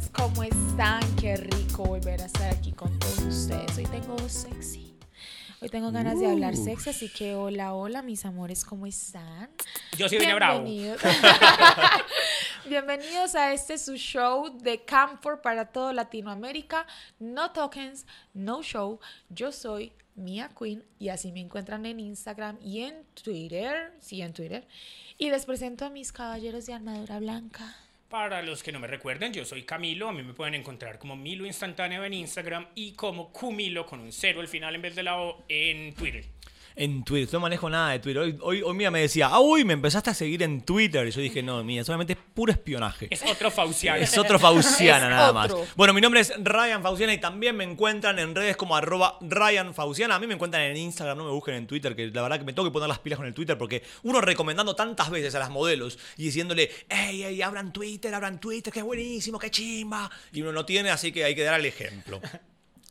hermosas, ¿cómo están? Qué rico volver a estar aquí con todos ustedes. Hoy tengo voz sexy. Hoy tengo ganas de hablar sexy, así que hola, hola, mis amores, ¿cómo están? Yo sí venía bravo. Bienvenidos. Bienvenidos a este su show de Camphor para todo Latinoamérica. No tokens, no show. Yo soy Mia Queen y así me encuentran en Instagram y en Twitter. Sí, en Twitter. Y les presento a mis caballeros de armadura blanca. Para los que no me recuerden, yo soy Camilo. A mí me pueden encontrar como Milo Instantáneo en Instagram y como Cumilo con un cero al final en vez de la O en Twitter. En Twitter, no manejo nada de Twitter. Hoy, hoy, hoy Mía me decía, ah, uy, me empezaste a seguir en Twitter. Y yo dije, no, Mía, solamente es puro espionaje. Es otro Fauciano. Es otro Fauciana Es nada más. Bueno, mi nombre es Ryan Fauciana y también me encuentran en redes como arroba Ryan Fauciana. A mí me encuentran en Instagram, no me busquen en Twitter, que la verdad que me tengo que poner las pilas con el Twitter porque uno recomendando tantas veces a las modelos y diciéndole, hey, hey, abran Twitter, abran Twitter, qué buenísimo, qué chimba. Y uno no tiene, así que hay que dar el ejemplo.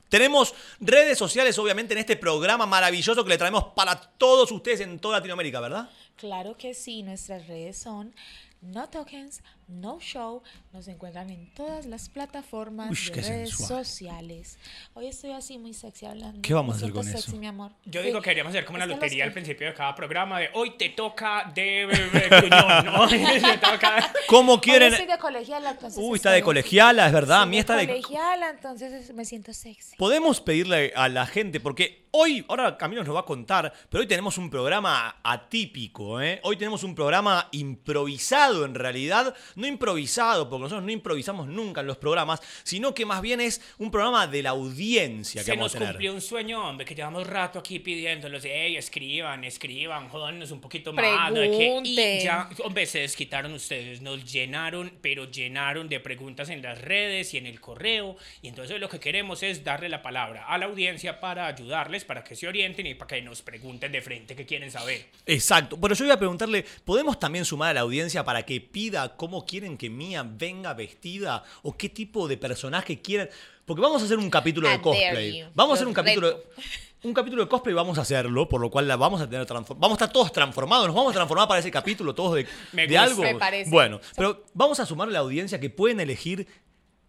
Tenemos redes sociales, obviamente, en este programa maravilloso que le traemos para todos ustedes en toda Latinoamérica, ¿verdad? Claro que sí, nuestras redes son No Tokens, No Show. Nos encuentran en todas las plataformas Ush, de redes sensual. sociales. Hoy estoy así muy sexy hablando. ¿Qué vamos a hacer con siento eso? sexy, mi amor. Yo Sí. digo que deberíamos hacer como una Es que los lotería al principio de cada programa de hoy te toca de, gruñón, ¿no? Toca- ¿Cómo Hoy quieren? estoy de colegiala, entonces. Uy, está de colegiala, es verdad. Sí, A mí está de... colegiala, entonces me siento sexy. Podemos pedirle a la gente, porque hoy, ahora Camilo nos va a contar, pero hoy tenemos un programa atípico, ¿eh? Hoy tenemos un programa improvisado en realidad, no improvisado, porque nosotros no improvisamos nunca en los programas, sino que más bien es un programa de la audiencia que Se vamos nos a tener. cumplió un sueño, hombre, que llevamos rato aquí pidiéndolos. Ey, escriban, escriban, jódanos un poquito más. ¿no? Que- y ya, hombre, se desquitaron ustedes. Nos llenaron, pero llenaron de preguntas en las redes y en el correo. Y entonces lo que queremos es darle la palabra a la audiencia para ayudarles, para que se orienten y para que nos pregunten de frente qué quieren saber. Exacto, pero yo iba a preguntarle, ¿podemos también sumar a la audiencia para que pida cómo quieren que Mía venga vestida o qué tipo de personaje quieren? Porque vamos a hacer un capítulo de cosplay. you. Vamos a hacer un capítulo de, un capítulo de cosplay vamos a hacerlo, por lo cual la vamos a tener vamos a estar todos transformados, nos vamos a transformar para ese capítulo todos de, Me de gusta. algo. Me parece. Bueno, pero vamos a sumar a la audiencia que pueden elegir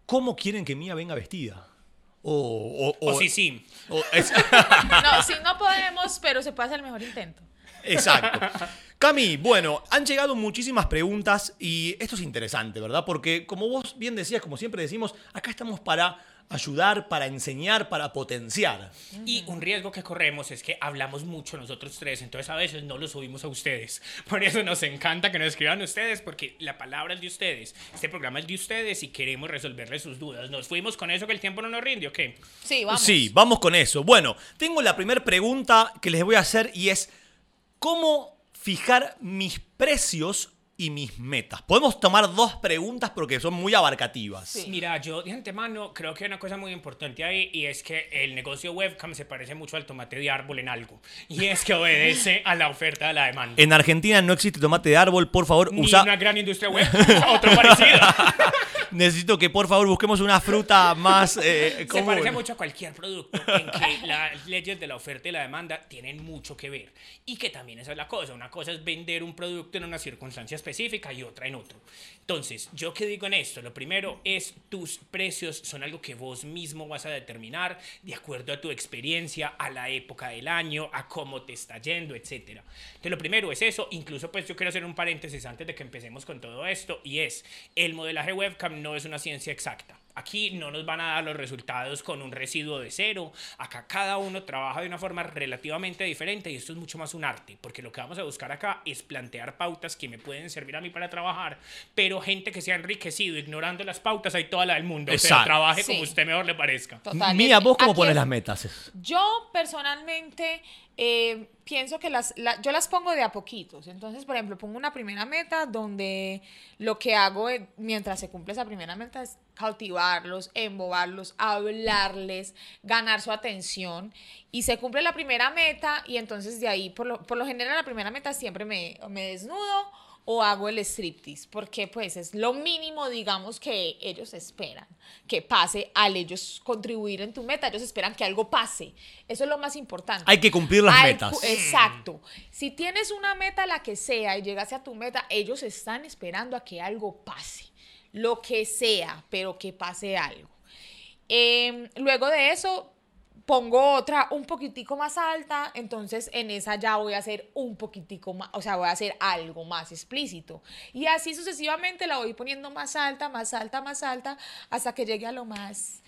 cómo quieren que Mía venga vestida. O, o, O sí, sí. o- es- No, sí, no podemos, pero se puede hacer el mejor intento. Exacto. Cami, bueno, han llegado muchísimas preguntas y esto es interesante, ¿verdad? Porque como vos bien decías, como siempre decimos, acá estamos para ayudar, para enseñar, para potenciar. Y un riesgo que corremos es que hablamos mucho nosotros tres, entonces a veces no lo subimos a ustedes. Por eso nos encanta que nos escriban ustedes, porque la palabra es de ustedes. Este programa es de ustedes y queremos resolverles sus dudas. ¿Nos fuimos con eso que el tiempo no nos rinde o qué? Sí, vamos. Sí, vamos con eso. Bueno, tengo la primera pregunta que les voy a hacer y es, ¿cómo fijar mis precios y mis metas? Podemos tomar dos preguntas porque son muy abarcativas. Sí. Mira, yo de antemano creo que hay una cosa muy importante ahí y es que el negocio webcam se parece mucho al tomate de árbol en algo. Y es que obedece a la oferta de la demanda. En Argentina no existe tomate de árbol, por favor, Ni usa... una gran industria web, otro parecido. Necesito que por favor busquemos una fruta más eh, Se común. parece mucho a cualquier producto en que las leyes de la oferta y la demanda tienen mucho que ver. Y que también esa es la cosa. Una cosa es vender un producto en una circunstancia específica y otra en otro. Entonces, yo qué digo en esto, lo primero es tus precios son algo que vos mismo vas a determinar de acuerdo a tu experiencia, a la época del año, a cómo te está yendo, etcétera. Entonces, lo primero es eso. Incluso, pues yo quiero hacer un paréntesis antes de que empecemos con todo esto y es el modelaje webcam no es una ciencia exacta. Aquí no nos van a dar los resultados con un residuo de cero. Acá cada uno trabaja de una forma relativamente diferente y esto es mucho más un arte, porque lo que vamos a buscar acá es plantear pautas que me pueden servir a mí para trabajar, pero gente que se ha enriquecido ignorando las pautas hay toda la del mundo. O sea, Exacto. trabaje Sí. como usted mejor le parezca. Total. Mía, ¿vos cómo pones es- las metas? Yo personalmente eh, pienso que las, la- yo las pongo de a poquitos. Entonces, por ejemplo, pongo una primera meta donde lo que hago mientras se cumple esa primera meta es cautivarlos, embobarlos, hablarles, ganar su atención. Y se cumple la primera meta y entonces de ahí, por lo, por lo general, la primera meta siempre me, me desnudo o hago el striptease, porque pues es lo mínimo, digamos, que ellos esperan que pase al ellos contribuir en tu meta, ellos esperan que algo pase, eso es lo más importante. Hay que cumplir las metas. Exacto. Si tienes una meta, la que sea, y llegas a tu meta, ellos están esperando a que algo pase. lo que sea, pero que pase algo. Em, luego de eso, pongo otra un poquitico más alta, entonces en esa ya voy a hacer un poquitico más, o sea, voy a hacer algo más explícito. Y así sucesivamente la voy poniendo más alta, más alta, más alta, hasta que llegue a lo más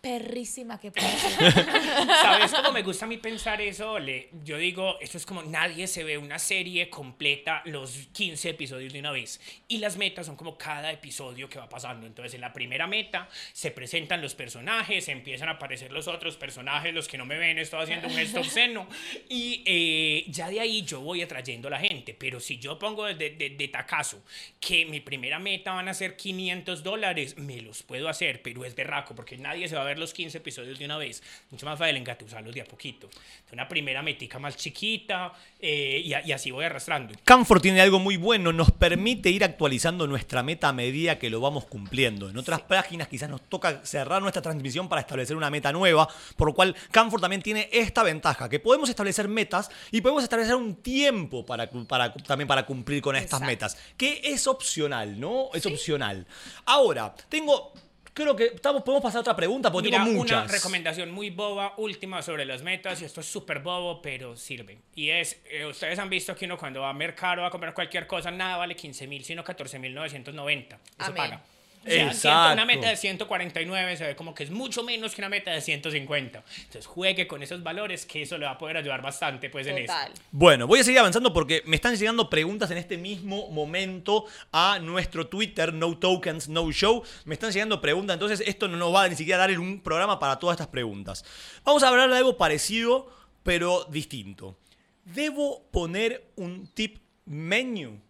perrísima que puede ser. ¿Sabes cómo me gusta a mí pensar eso? Le, yo digo, esto es como nadie se ve una serie completa los 15 episodios de una vez. Y las metas son como cada episodio que va pasando. Entonces, en la primera meta se presentan los personajes, empiezan a aparecer los otros personajes, los que no me ven, estoy haciendo un gesto obsceno. Y eh, ya de ahí yo voy atrayendo a la gente. Pero si yo pongo de, de, de tacazo que mi primera meta van a ser 500 dólares, me los puedo hacer, pero es berraco porque nadie se va a ver los 15 episodios de una vez. Mucho más fácil engatusarlos de a poquito. Una primera metica más chiquita eh, y, así voy arrastrando. Canfor tiene algo muy bueno, nos permite ir actualizando nuestra meta a medida que lo vamos cumpliendo. En otras páginas quizás nos toca cerrar nuestra transmisión para establecer una meta nueva, por lo cual Canfor también tiene esta ventaja, que podemos establecer metas y podemos establecer un tiempo para, para- también para cumplir con estas metas, que es opcional, ¿no? Es opcional. Ahora, tengo... Creo que estamos, podemos pasar a otra pregunta porque Mira, tengo una muchas. recomendación muy boba, última sobre las metas, y esto es súper bobo, pero sirve. Y es, eh, ustedes han visto que uno cuando va a mercado a comprar cualquier cosa, nada vale 15 mil, sino 14 mil 990. Eso Amén. paga. O sea, una meta de 149 se ve como que es mucho menos que una meta de 150. Entonces juegue con esos valores que eso le va a poder ayudar bastante pues en eso. Total. Bueno, voy a seguir avanzando porque me están llegando preguntas en este mismo momento a nuestro Twitter, No Tokens, No Show. Me están llegando preguntas, entonces esto no nos va a ni siquiera dar un programa para todas estas preguntas. Vamos a hablar de algo parecido, pero distinto. ¿Debo poner un tip menu?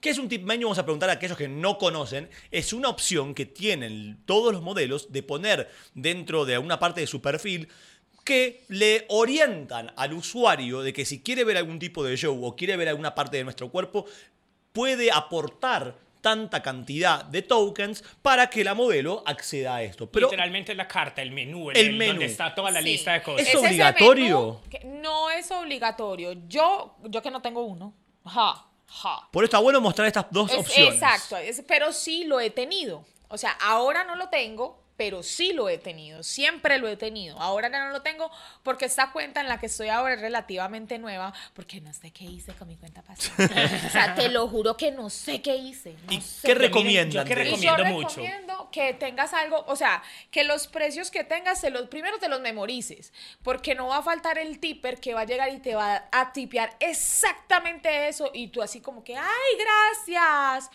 ¿Qué es un tip menu? Vamos a preguntar a aquellos que no conocen. Es una opción que tienen todos los modelos de poner dentro de una parte de su perfil que le orientan al usuario de que si quiere ver algún tipo de show o quiere ver alguna parte de nuestro cuerpo, puede aportar tanta cantidad de tokens para que la modelo acceda a esto. Pero Literalmente la carta, el menú, el, menú. donde está toda la Sí. lista de cosas. Es obligatorio. no es obligatorio. Yo, yo que no tengo uno. Ja, por eso está bueno mostrar estas dos Es- opciones. Exacto, es- pero sí lo he tenido. O sea, ahora no lo tengo, pero sí lo he tenido. Siempre lo he tenido. Ahora ya no lo tengo porque esta cuenta en la que estoy ahora es relativamente nueva, porque no sé qué hice con mi cuenta pasada. o sea, te lo juro que no sé qué hice. no ¿Y sé. qué recomiendan? yo qué Y eso? yo recomiendo mucho. recomiendo que tengas algo, o sea, que los precios que tengas, se los, primero te los memorices, porque no va a faltar el tipper que va a llegar y te va a tipear exactamente eso y tú así como que, ay, gracias,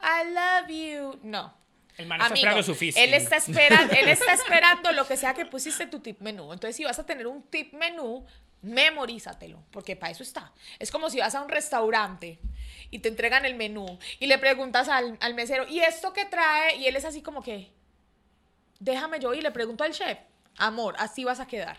I love you. No. El man está esperando su fisting. él está, esperando, él está esperando lo que sea que pusiste tu tip menú. Entonces, si vas a tener un tip menú, memorízatelo, porque para eso está. Es como si vas a un restaurante y te entregan el menú y le preguntas al, al mesero, ¿y esto qué trae? Y él es así como que, déjame yo y le pregunto al chef, amor, así vas a quedar.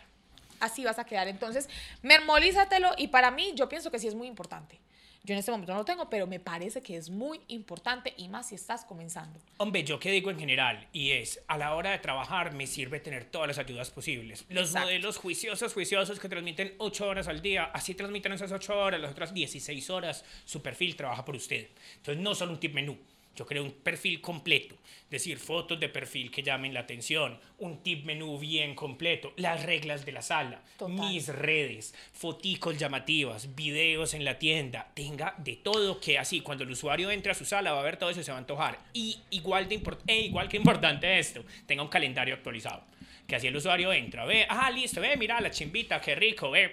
Así vas a quedar. Entonces, memorízatelo y para mí yo pienso que sí es muy importante. Yo en este momento no lo tengo, pero me parece que es muy importante y más si estás comenzando. Hombre, yo qué digo en general, y es, a la hora de trabajar me sirve tener todas las ayudas posibles. Los Exacto. modelos juiciosos, juiciosos que transmiten 8 horas al día, así transmiten esas 8 horas, las otras 16 horas, su perfil trabaja por usted. Entonces no solo un tip menú, yo creo un perfil completo, es decir, fotos de perfil que llamen la atención, un tip menú bien completo, las reglas de la sala, Total. mis redes, foticos llamativas, videos en la tienda, tenga de todo que así cuando el usuario entre a su sala va a ver todo eso y se va a antojar. Y igual de e igual que importante esto, tenga un calendario actualizado. Que así el usuario entra, ve, ah, listo, ve, mira la chimbita, qué rico, ve,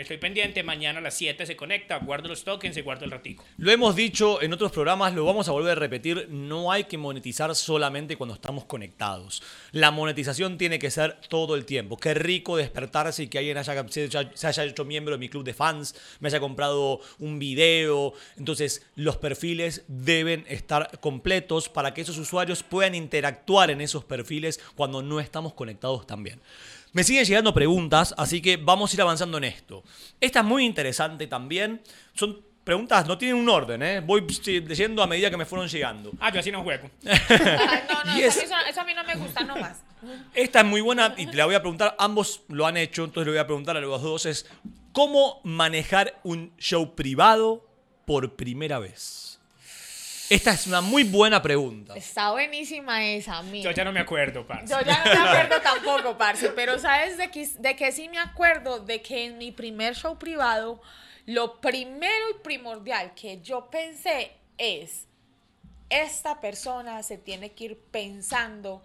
estoy pendiente, mañana a las 7 se conecta, guardo los tokens y guardo el ratico. Lo hemos dicho en otros programas, lo vamos a volver a repetir, no hay que monetizar solamente cuando estamos conectados. La monetización tiene que ser todo el tiempo. Qué rico despertarse y que alguien haya, se, se haya hecho miembro de mi club de fans, me haya comprado un video. Entonces, los perfiles deben estar completos para que esos usuarios puedan interactuar en esos perfiles cuando no estamos conectados también. Me siguen llegando preguntas, así que vamos a ir avanzando en esto. Esta es muy interesante también. Son preguntas, no tienen un orden, ¿eh? Voy leyendo a medida que me fueron llegando. Ah, yo así no juego. Ay, no, no, eso, es- a mí- eso a mí no me gusta nomás. Esta es muy buena y te la voy a preguntar, ambos lo han hecho, entonces le voy a preguntar a los dos, es ¿cómo manejar un show privado por primera vez? Esta es una muy buena pregunta. Está buenísima esa, mía. Yo ya no me acuerdo, parce. Yo ya no me acuerdo tampoco, parce, pero ¿sabes de qué, de qué sí me acuerdo? De que en mi primer show privado, lo primero y primordial que yo pensé es, esta persona se tiene que ir pensando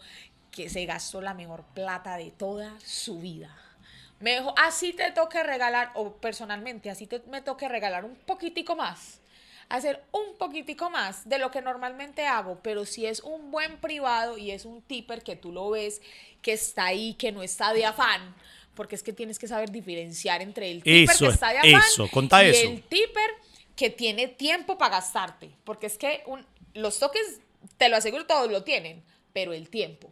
que se gastó la mejor plata de toda su vida. Mejor, así te toque regalar, o personalmente, así te, me toque regalar un poquitico más hacer un poquitico más de lo que normalmente hago, pero si es un buen privado y es un tipper que tú lo ves, que está ahí, que no está de afán, porque es que tienes que saber diferenciar entre el tipper Eso que es, está de afán eso, y eso. el tipper que tiene tiempo para gastarte, porque es que un- los toques, te lo aseguro, todos lo tienen, pero el tiempo.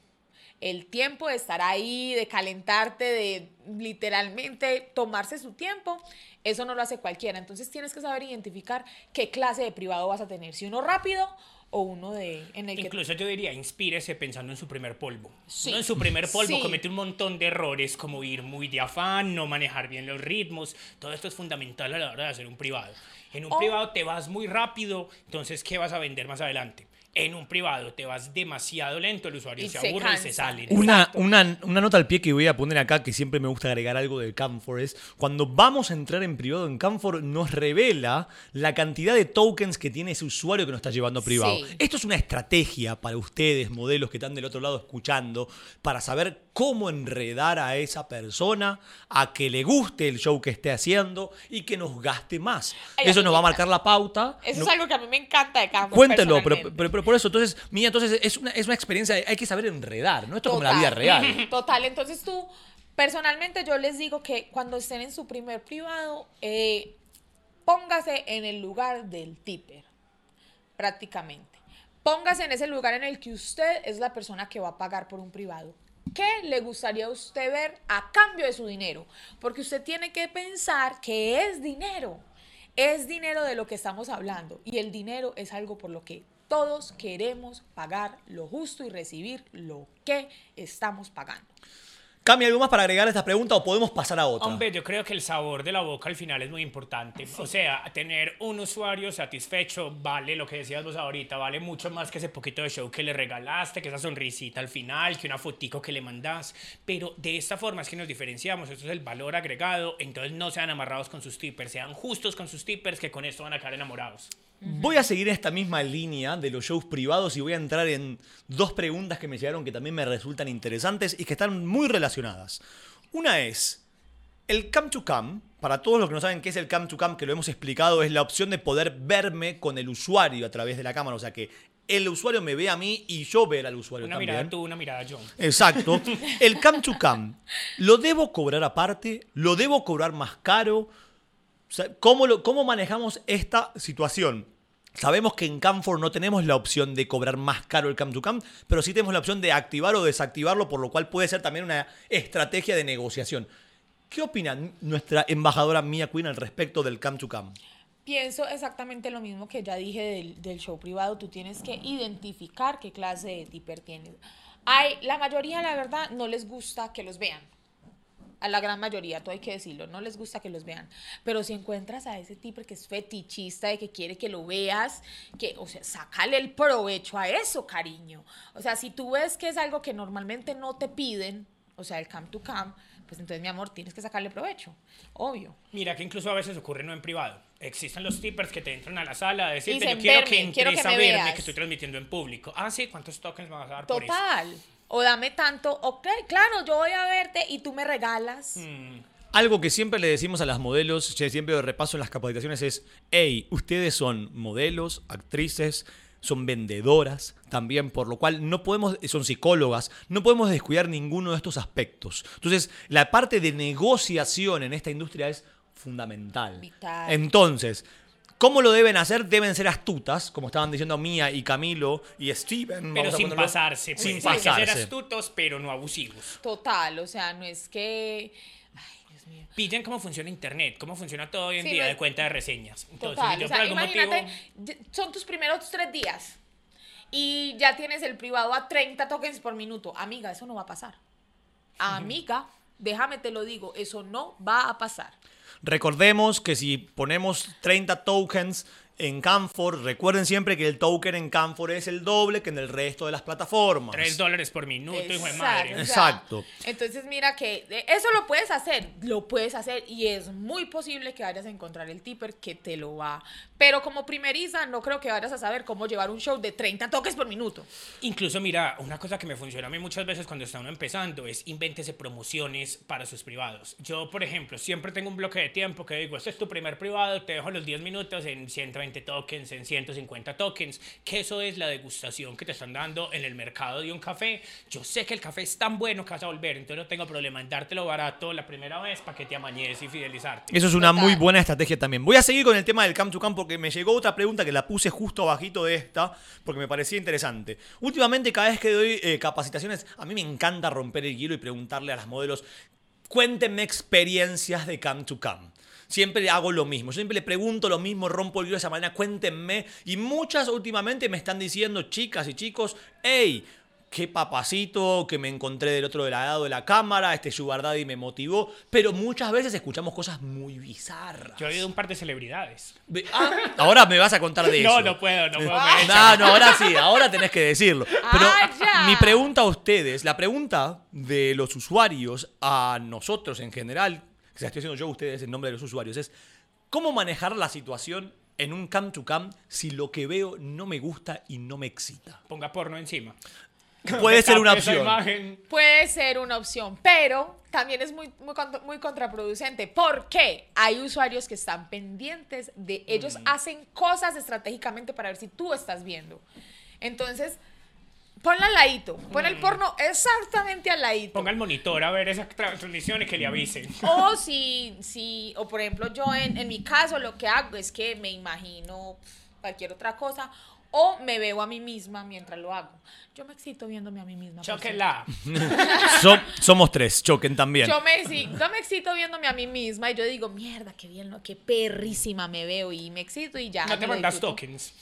El tiempo de estar ahí, de calentarte, de literalmente tomarse su tiempo, eso no lo hace cualquiera. Entonces tienes que saber identificar qué clase de privado vas a tener, si uno rápido o uno de en el que Incluso yo diría, inspírese pensando en su primer polvo. Sí. No en su primer polvo Sí. comete un montón de errores como ir muy de afán, no manejar bien los ritmos. Todo esto es fundamental a la hora de hacer un privado. En un O- privado te vas muy rápido, entonces ¿qué vas a vender más adelante? En un privado te vas demasiado lento, el usuario Y se se aburre y se sale. Una, una, una nota al pie que voy a poner acá, que siempre me gusta agregar algo del Camfor, es cuando vamos a entrar en privado en Camfor, nos revela la cantidad de tokens que tiene ese usuario que nos está llevando privado. Sí. Esto es una estrategia para ustedes, modelos que están del otro lado escuchando, para saber cómo enredar a esa persona, a que le guste el show que esté haciendo y que nos gaste más. Ay, Eso nos va a marcar la pauta. Eso No- es algo que a mí me encanta de Canvas. Cuéntelo, pero, pero- pero por eso, entonces, mía, entonces es una, es una experiencia, hay que saber enredar, ¿no? Esto es como la vida real. Total, entonces tú, personalmente yo les digo que cuando estén en su primer privado, eh, póngase en el lugar del tipper, prácticamente. Póngase en ese lugar en el que usted es la persona que va a pagar por un privado. ¿Qué le gustaría a usted ver a cambio de su dinero? Porque usted tiene que pensar que es dinero. Es dinero de lo que estamos hablando. Y el dinero es algo por lo que todos queremos pagar lo justo y recibir lo que estamos pagando. Cami, ¿algo más para agregar a esta pregunta o podemos pasar a otra? Hombre, yo creo que el sabor de la boca al final es muy importante. O sea, tener un usuario satisfecho vale lo que decías vos ahorita, vale mucho más que ese poquito de show que le regalaste, que esa sonrisita al final, que una fotico que le mandás. Pero de esta forma es que nos diferenciamos, esto es el valor agregado, entonces no sean amarrados con sus tippers, sean justos con sus tippers que con esto van a quedar enamorados. Voy a seguir esta misma línea de los shows privados y voy a entrar en dos preguntas que me llegaron que también me resultan interesantes y que están muy relacionadas. Una es, el Cam to Cam, para todos los que no saben qué es el Cam to Cam, que lo hemos explicado, es la opción de poder verme con el usuario a través de la cámara, o sea que el usuario me ve a mí y yo ver al usuario Una también. mirada tú, una mirada yo. Exacto. El cam to cam, ¿lo debo cobrar aparte? ¿Lo debo cobrar más caro? O sea, ¿cómo, lo- ¿Cómo manejamos esta situación? Sabemos que en Camfor no tenemos la opción de cobrar más caro el cam to cam, pero sí tenemos la opción de activar o desactivarlo, por lo cual puede ser también una estrategia de negociación. ¿Qué opina nuestra embajadora Mia Queen al respecto del cam to cam? Pienso exactamente lo mismo que ya dije del, del show privado. Tú tienes que identificar qué clase de tipper tienes. Hay, la mayoría, la verdad, no les gusta que los vean. A la gran mayoría, todo hay que decirlo, no les gusta que los vean. Pero si encuentras a ese tipper que es fetichista, de que quiere que lo veas, que, o sea, sácale el provecho a eso, cariño. O sea, si tú ves que es algo que normalmente no te piden, o sea, el cam to cam, pues entonces, mi amor, tienes que sacarle provecho. Obvio. Mira que incluso a veces ocurre no en privado. Existen los tippers que te entran a la sala a decirte, yo quiero "Verme, que entres quiero que a me verme veas". que estoy transmitiendo en público. Ah, sí, ¿cuántos tokens me vas a dar por eso? O dame tanto, ok, claro, yo voy a verte y tú me regalas. Mm. Algo que siempre le decimos a las modelos, que siempre repaso en las capacitaciones, es, hey, ustedes son modelos, actrices, son vendedoras también, por lo cual no podemos, son psicólogas, no podemos descuidar ninguno de estos aspectos. Entonces, la parte de negociación en esta industria es fundamental. Vital. Entonces, ¿cómo lo deben hacer? Deben ser astutas, como estaban diciendo Mía y Camilo y Steven. Pero sin ponerlo- pasarse. Pues. Sin Hay que ser pasarse. astutos, pero no abusivos. Total, o sea, no es que... Ay, Dios mío. Pillen cómo funciona Internet, cómo funciona todo hoy en Sí, día no- de cuenta de reseñas. Entonces, Total, si yo o por sea, algún imagínate, motivo... son tus primeros tres días y ya tienes el privado a 30 tokens por minuto. Amiga, eso no va a pasar. Amiga, déjame te lo digo, eso no va a pasar. Recordemos que si ponemos 30 tokens en Canfor. Recuerden siempre que el token en Canfor es el doble que en el resto de las plataformas. 3 dólares por minuto, hijo de Exacto, madre. o sea, Exacto. Entonces mira que eh, eso lo puedes hacer, lo puedes hacer y es muy posible que vayas a encontrar el tipper que te lo va. Pero como primeriza no creo que vayas a saber cómo llevar un show de 30 toques por minuto. Incluso, mira, una cosa que me funciona a mí muchas veces cuando está uno empezando es invéntese promociones para sus privados. Yo, por ejemplo, siempre tengo un bloque de tiempo que digo, este es tu primer privado, te dejo los 10 minutos en 120 tokens, en 150 tokens, que eso es la degustación que te están dando en el mercado de un café. Yo sé que el café es tan bueno que vas a volver, entonces no tengo problema en dártelo barato la primera vez para que te amañes y fidelizarte. Eso es una muy buena estrategia también. Voy a seguir con el tema del Camp to Camp porque me llegó otra pregunta que la puse justo abajito de esta porque me parecía interesante. Últimamente cada vez que doy eh, capacitaciones, a mí me encanta romper el hielo y preguntarle a las modelos, cuéntenme experiencias de Camp to Camp. Siempre hago lo mismo, yo siempre le pregunto lo mismo, rompo el hielo de esa manera, cuéntenme. Y muchas últimamente me están diciendo, chicas y chicos, hey, qué papacito que me encontré del otro lado de la cámara, este Sugar Daddy me motivó. Pero muchas veces escuchamos cosas muy bizarras. Yo he oído un par de celebridades. Ah, ahora me vas a contar de eso. No, no puedo, no puedo. me No, no, ahora sí, ahora tenés que decirlo. Pero Ah, mi pregunta a ustedes, la pregunta de los usuarios a nosotros en general, que se estoy haciendo yo a ustedes en nombre de los usuarios, es ¿cómo manejar la situación en un cam to cam si lo que veo no me gusta y no me excita? Ponga porno encima. Puede ser una opción. Puede ser una opción, pero también es muy, muy, contra- muy contraproducente. porque Hay usuarios que están pendientes de ellos hacen cosas estratégicamente para ver si tú estás viendo. Entonces, ponla al ladito, pon el porno exactamente al ladito. Ponga el monitor a ver esa transmisión y que le avisen. O si, si, o por ejemplo, yo en, en mi caso lo que hago es que me imagino cualquier otra cosa o me veo a mí misma mientras lo hago. Yo me excito viéndome a mí misma. So- somos tres, choquen también. Yo me, yo me excito viéndome a mí misma y yo digo, mierda, qué bien, ¿no? qué perrísima me veo y me excito y ya. No te mandas disfruto. tokens.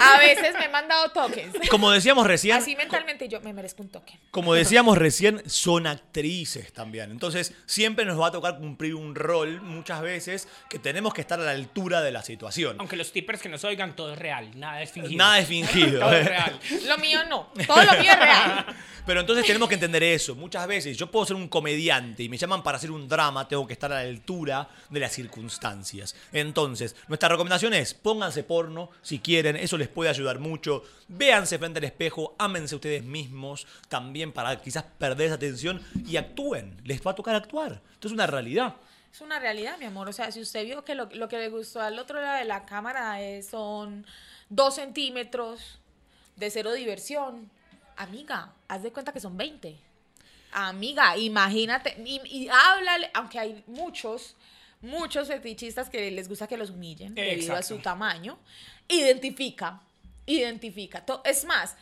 A veces me he mandado tokens. Como decíamos recién, Así mentalmente yo me merezco un token. Como decíamos recién, son actrices también. Entonces, siempre nos va a tocar cumplir un rol muchas veces que tenemos que estar a la altura de la situación. Aunque los tippers que nos oigan, todo es real. Nada es fingido. Nada es fingido. Todo es real. Lo mío no, todo lo mío es real. Pero entonces tenemos que entender eso. Muchas veces yo puedo ser un comediante y me llaman para hacer un drama, tengo que estar a la altura de las circunstancias. Entonces, nuestra recomendación es, pónganse porno si quieren, eso les puede ayudar mucho. Véanse frente al espejo, ámense ustedes mismos también para quizás perder esa tensión y actúen. Les va a tocar actuar. Esto es una realidad. Es una realidad, mi amor. O sea, si usted vio que lo, lo que le gustó al otro lado de la cámara es- son dos centímetros de cero diversión, amiga, haz de cuenta que son 20. Amiga, imagínate. Y, y háblale, aunque hay muchos, muchos fetichistas que les gusta que los humillen debido a su tamaño. Identifica, identifica. Es más,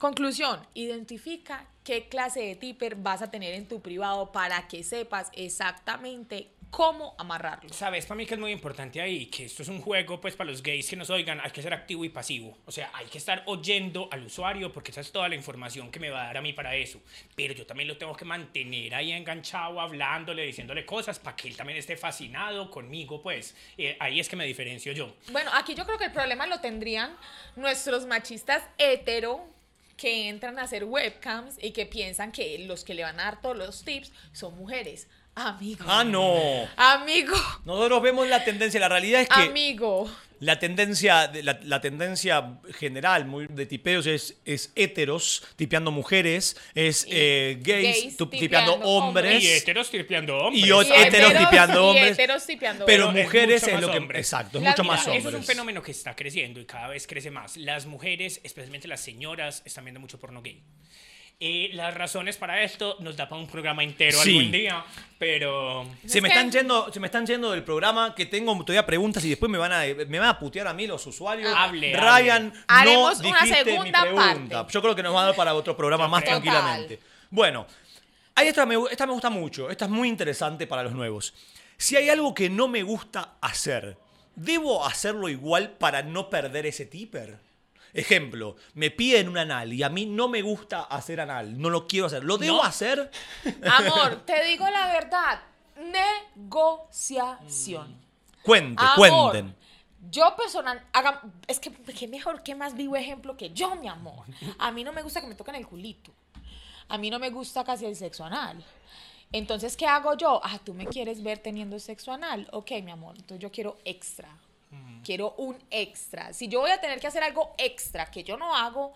Conclusión, identifica qué clase de tipper vas a tener en tu privado para que sepas exactamente cómo amarrarlo. Sabes, para mí que es muy importante ahí, que esto es un juego, pues para los gays que nos oigan, hay que ser activo y pasivo. O sea, hay que estar oyendo al usuario porque esa es toda la información que me va a dar a mí para eso. Pero yo también lo tengo que mantener ahí enganchado, hablándole, diciéndole cosas para que él también esté fascinado conmigo, pues. Eh, ahí es que me diferencio yo. Bueno, aquí yo creo que el problema lo tendrían nuestros machistas hetero que entran a hacer webcams y que piensan que los que le van a dar todos los tips son mujeres. Amigo. Ah, no. Amigo. Nosotros vemos la tendencia, la realidad es que... Amigo. La tendencia, de- la, la tendencia general muy de tipeos es, es heteros tipeando mujeres, es eh, gays, gays tu- tipeando tipeando hombres. Y heteros tripeando hombres. Y o- Y heteros tipeando y hombres. heteros tipeando Pero Pero es mujeres mucho es más lo que. hombres. Exacto, es La- mucho mira, más Eso hombres. es un fenómeno que está creciendo y cada vez crece más. Las mujeres, especialmente las señoras, están viendo mucho porno gay. Eh, las razones para esto nos da para un programa entero Sí. algún día, pero Se me, están yendo, se me están yendo del programa que tengo todavía preguntas y después me van a, me van a putear a mí los usuarios. Hable, Ryan, no Haremos una dijiste mi pregunta. parte. Yo creo que nos va a dar para otro programa más creo. tranquilamente. Bueno, ahí esta me, esta me gusta mucho. Esta es muy interesante para los nuevos. Si hay algo que no me gusta hacer, ¿debo hacerlo igual para no perder ese tipper? Ejemplo, me piden un anal y a mí no me gusta hacer anal, no lo quiero hacer. ¿Lo debo No. hacer? Amor, te digo la verdad. Negociación. Cuente, Amor, cuenten. Yo personal, haga, es que qué mejor, qué más vivo ejemplo que yo, mi amor. A mí no me gusta que me toquen el culito. A mí no me gusta casi el sexo anal. Entonces, ¿qué hago yo? Ah, tú me quieres ver teniendo sexo anal. Ok, mi amor, entonces yo quiero extra. Quiero un extra. Si yo voy a tener que hacer algo extra que yo no hago,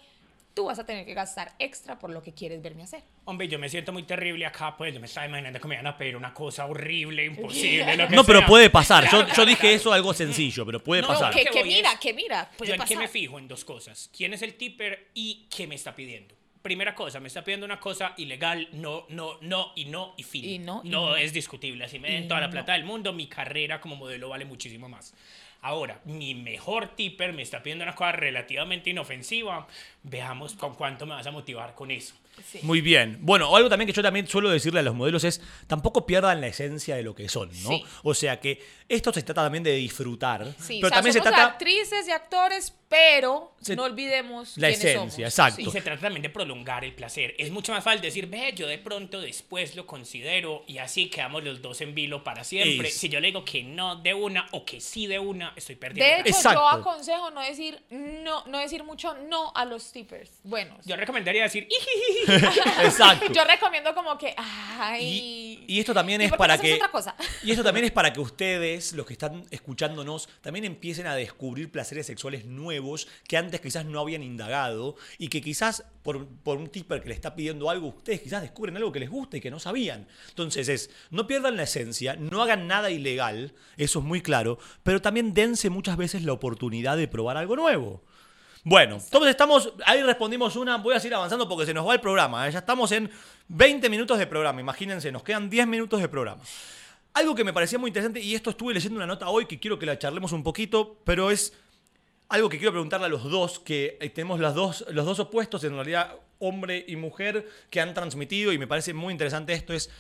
tú vas a tener que gastar extra por lo que quieres verme hacer. Hombre, yo me siento muy terrible acá, pues yo me estaba imaginando que me iban a pedir una cosa horrible, imposible, lo que No, pero sea. puede pasar. Claro, Yo, yo claro, dije claro. eso algo sencillo, pero puede No, pasar. Que, ¿Qué que mira, es- que mira, puede Yo en qué me fijo en dos cosas. ¿Quién es el tipper y qué me está pidiendo? Primera cosa, me está pidiendo una cosa ilegal, no, no, no, y no, y fin. Y no, y no, no. es discutible. Así me den toda la no. plata del mundo, mi carrera como modelo vale muchísimo más. Ahora, mi mejor tipper me está pidiendo una cosa relativamente inofensiva. Veamos con cuánto me vas a motivar con eso. Sí. Muy bien. Bueno, algo también que yo también suelo decirle a los modelos es tampoco pierdan la esencia de lo que son, ¿no? Sí. O sea que esto se trata también de disfrutar, Sí, pero o sea, también se somos trata actrices y actores, pero Se- no olvidemos la quiénes esencia, somos. exacto. Y se trata también de prolongar el placer. Es mucho más fácil decir, ve, yo de pronto después lo considero y así quedamos los dos en vilo para siempre. Es- Si yo le digo que no de una o que sí de una, estoy perdiendo. De hecho, Exacto. yo aconsejo no decir no, no decir mucho no a los tippers. Bueno, Yo recomendaría decir, Exacto. yo recomiendo como que ay. Y, y esto también ¿Y es para que otra cosa? y esto también es para que ustedes, los que están escuchándonos, también empiecen a descubrir placeres sexuales nuevos que antes quizás no habían indagado y que quizás por, por un tipper que le está pidiendo algo, ustedes quizás descubren algo que les gusta y que no sabían. Entonces es, no pierdan la esencia, no hagan nada ilegal, eso es muy claro, pero también dense muchas veces la oportunidad de probar algo nuevo. Bueno, entonces estamos, ahí respondimos una, voy a seguir avanzando porque se nos va el programa, ¿eh? ya estamos en 20 minutos de programa, imagínense, nos quedan 10 minutos de programa. Algo que me parecía muy interesante, y esto estuve leyendo una nota hoy que quiero que la charlemos un poquito, pero es algo que quiero preguntarle a los dos, que eh, tenemos las dos, los dos opuestos, en realidad hombre y mujer, que han transmitido, y me parece muy interesante esto, es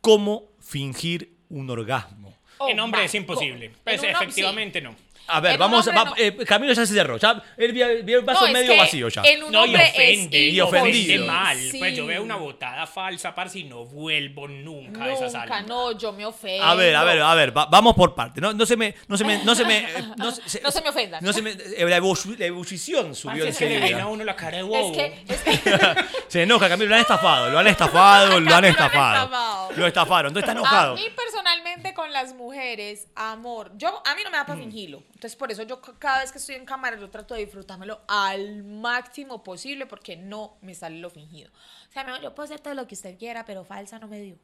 cómo fingir un orgasmo. Oh, en hombre va, es imposible. Pues efectivamente no. A ver, En vamos, va- no. eh, Camilo ya se cerró, ya él vio, el vaso No, es medio que vacío ya. En un No, y ofende, es y ofende mal. Sí. Pues yo veo una botada falsa, parce, y no vuelvo nunca, a esa sala. Nunca, no, yo me ofendo. A ver, a ver, a ver, va- vamos por parte. No, no se me, no se me, no se me, eh, no se, No se me ofendan. No se me, eh, la, ebullición- subió Parce, se le ven a uno la cara de wow. Es que, es que Se enoja, Camilo, lo han estafado, lo han estafado, lo han Camilo lo han estafado. Lo estafaron, entonces está a enojado. mí personalmente con las mujeres, amor, yo a mí no me da para fingirlo. Entonces por eso yo cada vez que estoy en cámara yo trato de disfrutármelo al máximo posible porque no me sale lo fingido. O sea, mi amor, yo puedo hacer todo lo que usted quiera, pero falsa no me dio.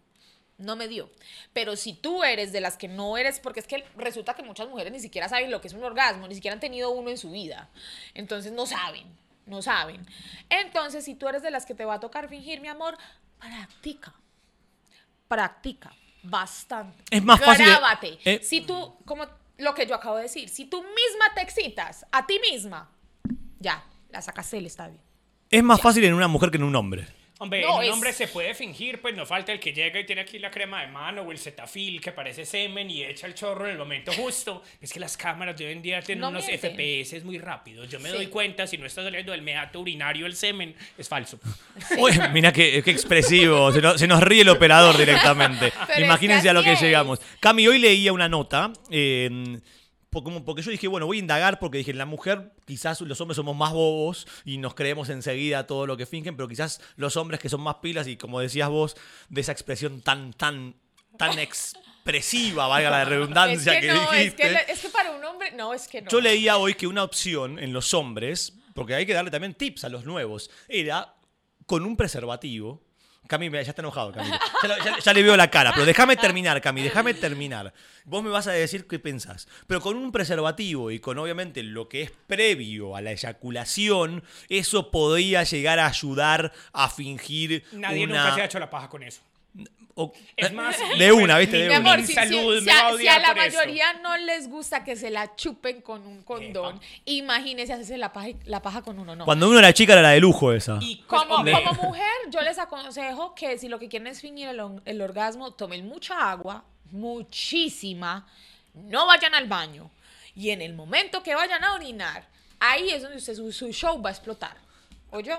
No me dio. Pero si tú eres de las que no eres, porque es que resulta que muchas mujeres ni siquiera saben lo que es un orgasmo, ni siquiera han tenido uno en su vida. Entonces no saben, no saben. Entonces, si tú eres de las que te va a tocar fingir, mi amor, practica. Practica bastante. Es más fácil Grábate. eh, si tú, como lo que yo acabo de decir, si tú misma te excitas a ti misma, ya, la sacaste del estadio. Es más fácil en una mujer que en un hombre. Hombre, No, es- hombre se puede fingir, pues no falta el que llega y tiene aquí la crema de mano o el cetafil que parece semen y echa el chorro en el momento justo. Es que las cámaras de hoy en día tienen No unos mienten. FPS muy rápidos. Yo me Sí. doy cuenta, si no está saliendo del meato urinario el semen, es falso. Uy, mira qué, qué expresivo, se nos, se nos ríe el operador directamente. Pero Imagínense a lo que es. llegamos. Cami, hoy leía una nota, eh, como- porque yo dije, bueno, voy a indagar porque dije, la mujer, quizás los hombres somos más bobos y nos creemos enseguida todo lo que fingen, pero quizás los hombres que son más pilas y como decías vos, de esa expresión tan, tan, tan expresiva, valga la Es redundancia que, que, no, es dijiste. que, le- es que para un hombre, no, es que no. Yo leía hoy que una opción en los hombres, porque hay que darle también tips a los nuevos, era con un preservativo. Cami, ya está enojado, Camilo. Ya, lo- ya- ya le veo la cara, pero déjame terminar, Cami, déjame terminar. Vos me vas a decir qué pensás. Pero con un preservativo y con obviamente lo que es previo a la eyaculación, eso podría llegar a ayudar a fingir Nadie una... nunca se ha hecho la paja con eso. O- Es más, de una, ¿viste? De Mi una. amor, Mi si, salud si- me si va a si la esto. mayoría no les gusta que se la chupen con un condón, imagínese hacerse la paja, la paja con uno, no. Cuando uno era chica era la de lujo esa. Y Como, mujer, yo les aconsejo que si lo que quieren es fingir el, orgasmo, tomen mucha agua, muchísima, no vayan al baño. Y en el momento que vayan a orinar, ahí es donde usted su, su show va a explotar. ¿Oyó?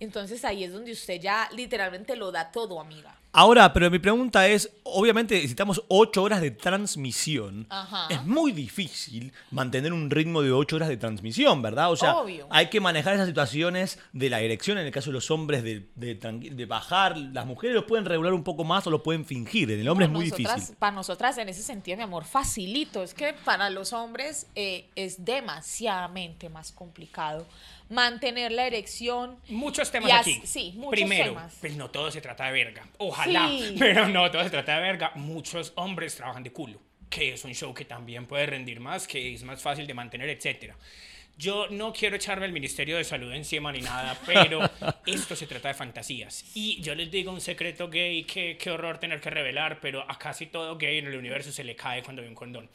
Entonces ahí es donde usted ya literalmente lo da todo, amiga. Ahora, pero mi pregunta es, obviamente necesitamos 8 horas de transmisión. Ajá. Es muy difícil mantener un ritmo de 8 horas de transmisión, ¿verdad? O sea, Obvio. hay que manejar esas situaciones de la erección, en el caso de los hombres, de, de tranqui- de bajar. Las mujeres lo pueden regular un poco más o lo pueden fingir. En el hombre es muy nosotras- difícil. Para nosotras, en ese sentido, mi amor, facilito. Es que para los hombres eh, es demasiadamente más complicado mantener la erección. Muchos temas Y aquí. sí, muchos Primero, temas. pues no todo se trata de verga. Ojalá, Sí. pero no todo se trata de verga. Muchos hombres trabajan de culo, que es un show que también puede rendir más, que es más fácil de mantener, etcétera. Yo no quiero echarme el Ministerio de Salud encima ni nada, pero esto se trata de fantasías. Y yo les digo un secreto gay, que qué horror tener que revelar, pero a casi todo gay en el universo se le cae cuando ve un condón.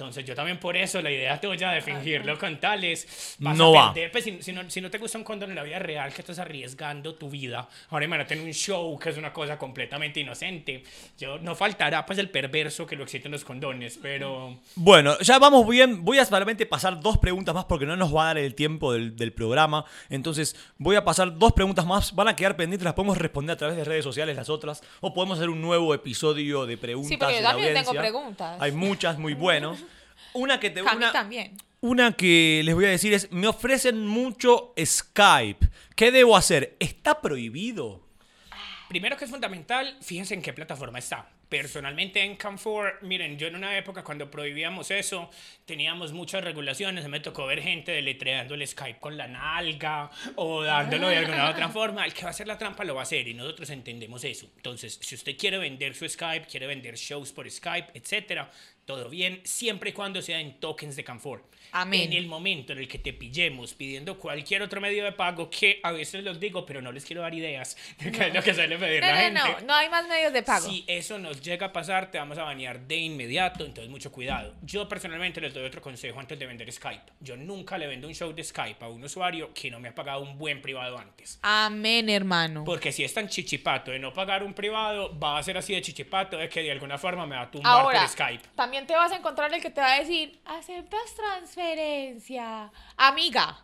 Entonces yo también por eso la idea tuya de fingirlo con tales vas No a va. perder, pues, si, si no, si no te gusta un condón en la vida real, que estás arriesgando tu vida, ahora imagínate en un show que es una cosa completamente inocente. Yo, no faltará pues el perverso que lo excite en los condones, pero... Bueno, ya vamos bien. Voy a solamente pasar dos preguntas más porque no nos va a dar el tiempo del, del programa. Entonces, voy a pasar dos preguntas más. Van a quedar pendientes, las podemos responder a través de redes sociales, las otras. O podemos hacer un nuevo episodio de preguntas. Sí, porque yo también tengo preguntas. Hay muchas muy buenos. Una que te Cami una, también. una que les voy a decir es: me ofrecen mucho Skype. ¿Qué debo hacer? ¿Está prohibido? Primero que es fundamental, fíjense en qué plataforma está. Personalmente en Camfor, miren, yo en una época cuando prohibíamos eso, teníamos muchas regulaciones, me tocó ver gente deletreando el Skype con la nalga o dándolo de alguna otra forma. El que va a hacer la trampa lo va a hacer y nosotros entendemos eso. Entonces, si usted quiere vender su Skype, quiere vender shows por Skype, etcétera, todo bien, siempre y cuando sea en tokens de Camfor. Amén. En el momento en el que te pillemos pidiendo cualquier otro medio de pago, que a veces los digo, pero no les quiero dar ideas de qué es lo que suele pedir No, la no, gente. no, no hay más medios de pago. Si eso nos llega a pasar, te vamos a banear de inmediato, entonces mucho cuidado. Yo personalmente les doy otro consejo antes de vender Skype. Yo nunca le vendo un show de Skype a un usuario que no me ha pagado un buen privado antes. Amén, hermano. Porque si es tan chichipato de no pagar un privado, va a ser así de chichipato de que de alguna forma me va a tumbar Ahora, por Skype. también te vas a encontrar el que te va a decir, aceptas transferencia. Amiga,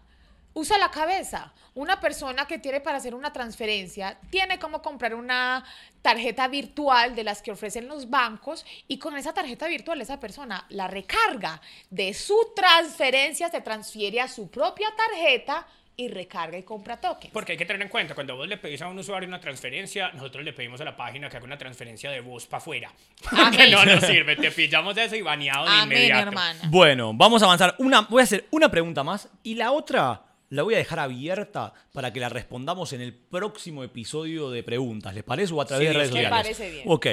usa la cabeza. Una persona que tiene para hacer una transferencia tiene como comprar una tarjeta virtual de las que ofrecen los bancos y con esa tarjeta virtual esa persona la recarga de su transferencia, se transfiere a su propia tarjeta y recarga y compra tokens. Porque hay que tener en cuenta, cuando vos le pedís a un usuario una transferencia, nosotros le pedimos a la página que haga una transferencia de voz para afuera. Amén. no nos sirve, te pillamos de eso y baneado de Amén, inmediato. hermana. Bueno, vamos a avanzar. Una, voy a hacer una pregunta más y la otra la voy a dejar abierta para que la respondamos en el próximo episodio de preguntas. ¿Les parece? O a través Sí, de redes me sociales. parece bien. Ok.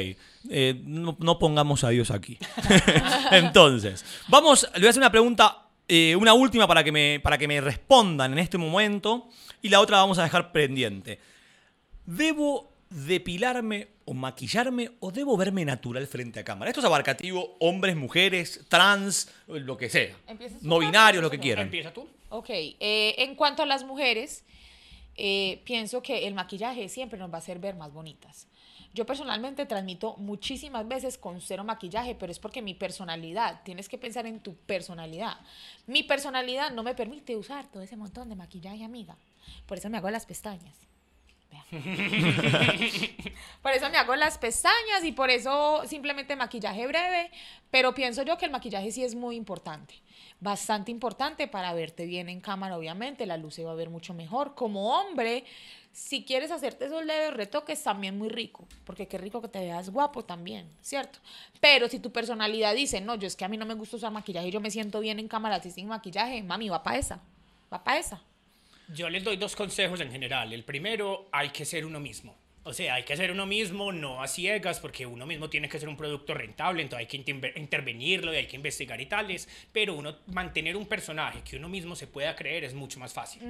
eh, no, no pongamos a Dios aquí. Entonces, vamos, le voy a hacer una pregunta, eh, una última para que, me, para que me respondan en este momento y la otra la vamos a dejar pendiente. ¿Debo depilarme o maquillarme o debo verme natural frente a cámara? Esto es abarcativo, hombres, mujeres, trans, lo que sea. ¿Empiezas tú, No binarios, lo que quieran. Empieza tú. Ok, eh, en cuanto a las mujeres, eh, pienso que el maquillaje siempre nos va a hacer ver más bonitas. Yo personalmente transmito muchísimas veces con cero maquillaje, pero es porque mi personalidad, tienes que pensar en tu personalidad. Mi personalidad no me permite usar todo ese montón de maquillaje, amiga. Por eso me hago las pestañas. Por eso me hago las pestañas y por eso simplemente maquillaje breve, pero pienso yo que el maquillaje sí es muy importante, bastante importante para verte bien en cámara, obviamente, la luz se va a ver mucho mejor. Como hombre, si quieres hacerte esos leves retoques, también muy rico, porque qué rico que te veas guapo también, ¿cierto? Pero si tu personalidad dice, no, yo es que a mí no me gusta usar maquillaje, yo me siento bien en cámara así sin maquillaje, mami, va para esa, va para esa. Yo les doy dos consejos en general. El primero, hay que ser uno mismo. O sea, hay que ser uno mismo, no a ciegas, porque uno mismo tiene que ser un producto rentable, entonces hay que inter- intervenirlo y hay que investigar y tales, pero uno mantener un personaje que uno mismo se pueda creer es mucho más fácil.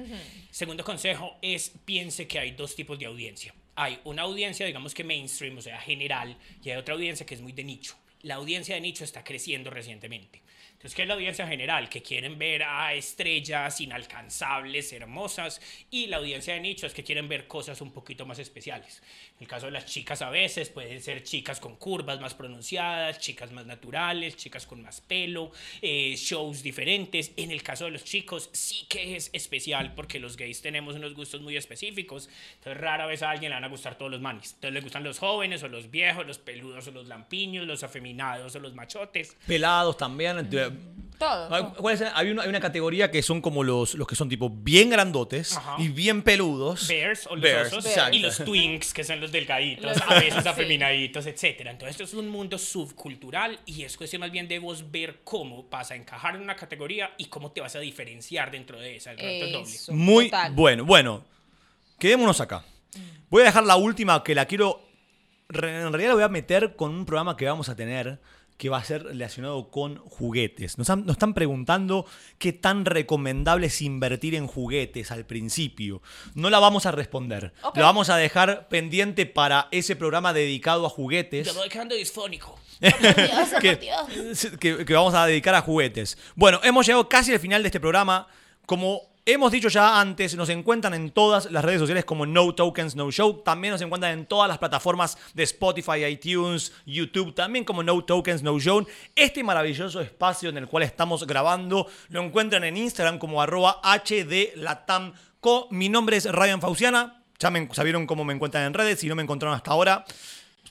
Segundo consejo es piense que hay dos tipos de audiencia. Hay una audiencia, digamos que mainstream, o sea, general, y hay otra audiencia que es muy de nicho. La audiencia de nicho está creciendo recientemente. Entonces, ¿qué es la audiencia general? Que quieren ver a estrellas inalcanzables, hermosas, y la audiencia de nicho es que quieren ver cosas un poquito más especiales. En el caso de las chicas a veces pueden ser chicas con curvas más pronunciadas, chicas más naturales, chicas con más pelo, eh, shows diferentes. En el caso de los chicos sí que es especial porque los gays tenemos unos gustos muy específicos. Entonces rara vez a alguien le van a gustar todos los manis. Entonces le gustan los jóvenes o los viejos, los peludos o los lampiños, los afeminados o los machotes. Pelados también. Todo. Hay- todo. ¿cuál es? Hay, una, hay una categoría que son como los, los que son tipo bien grandotes Ajá. y bien peludos. Bears o los Bears, osos exacto. y los twinks que son los delgaditos, Los- a veces sí. afeminaditos, etcétera. Entonces esto es un mundo subcultural y es cuestión más bien de vos ver cómo vas a encajar en una categoría y cómo te vas a diferenciar dentro de esa. Es Muy total. bueno. Bueno, quedémonos acá. Voy a dejar la última que la quiero. En realidad la voy a meter con un programa que vamos a tener que va a ser relacionado con juguetes. Nos, han- nos están preguntando qué tan recomendable es invertir en juguetes al principio. No la vamos a responder. Ok. La vamos a dejar pendiente para ese programa dedicado a juguetes. Te voy quedando disfónico. que, que- que vamos a dedicar a juguetes. Bueno, hemos llegado casi al final de este programa. Como hemos dicho ya antes, nos encuentran en todas las redes sociales como No Tokens No Show. También nos encuentran en todas las plataformas de Spotify, iTunes, YouTube, también como No Tokens No Show. Este maravilloso espacio en el cual estamos grabando lo encuentran en Instagram como arroba hdlatamco. Mi nombre es Ryan Fauciana. Ya me, sabieron cómo me encuentran en redes. Si no me encontraron hasta ahora,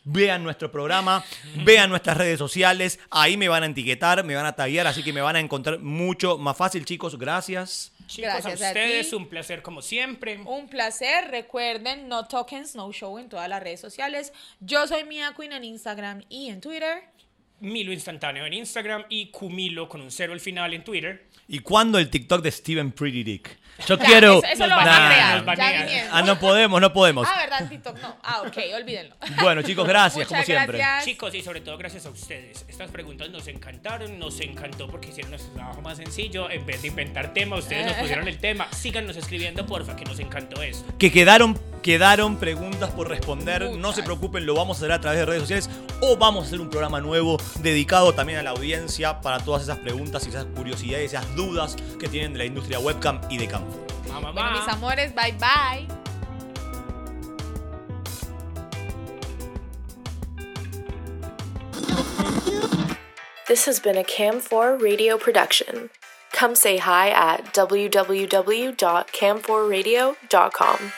vean nuestro programa, vean nuestras redes sociales, ahí me van a etiquetar, me van a taguear, así que me van a encontrar mucho más fácil, chicos. Gracias. Chicos, Gracias a a ustedes, ti. un placer como siempre. Un placer. Recuerden, no tokens, no show en todas las redes sociales. Yo soy Mia Queen en Instagram y en Twitter. Milo instantáneo en Instagram y Kumilo con un cero al final en Twitter. ¿Y cuándo el TikTok de Steven Pretty Dick? Yo Ya, quiero. Eso, lo van a crear. Ya. Ah, no podemos, no podemos. Ah, ¿verdad? TikTok no. Ah, ok, olvídenlo. Bueno, chicos, gracias, Muchas como siempre. gracias. Chicos, y sobre todo gracias a ustedes. Estas preguntas nos encantaron, nos encantó porque hicieron nuestro trabajo más sencillo. En vez de inventar temas, ustedes nos pusieron el tema. Síganos escribiendo, porfa, que nos encantó eso. Que quedaron, quedaron preguntas por responder. No se preocupen, lo vamos a hacer a través de redes sociales o vamos a hacer un programa nuevo dedicado también a la audiencia para todas esas preguntas y esas curiosidades, esas dudas que tienen de la industria webcam y de campo. Mamá, Bueno, mis amores, bye bye. This has been a Cam4 radio production. Come say hi at www.cam4radio.com.